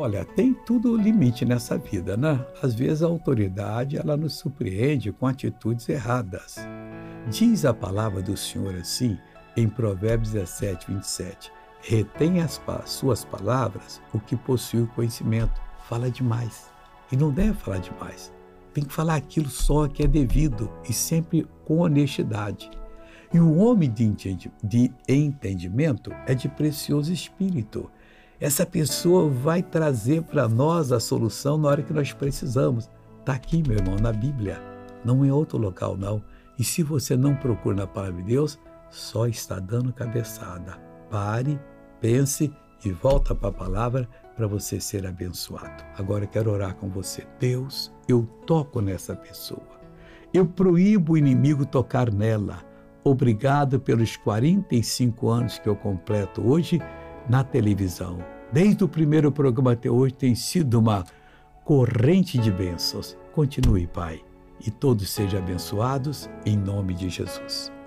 Olha, tem tudo limite nessa vida, né? Às vezes a autoridade ela nos surpreende com atitudes erradas. Diz a palavra do Senhor assim em Provérbios 17, 27. Retém as suas palavras o que possui o conhecimento. Fala demais. E não deve falar demais. Tem que falar aquilo só que é devido e sempre com honestidade. E o homem de entendimento é de precioso espírito essa pessoa vai trazer para nós a solução na hora que nós precisamos. Está aqui, meu irmão, na Bíblia. Não em outro local, não. E se você não procura na palavra de Deus, só está dando cabeçada. Pare, pense e volta para a palavra para você ser abençoado. Agora eu quero orar com você. Deus, eu toco nessa pessoa. Eu proíbo o inimigo tocar nela. Obrigado pelos 45 anos que eu completo hoje na televisão. Desde o primeiro programa até hoje tem sido uma corrente de bênçãos. Continue, Pai, e todos sejam abençoados em nome de Jesus.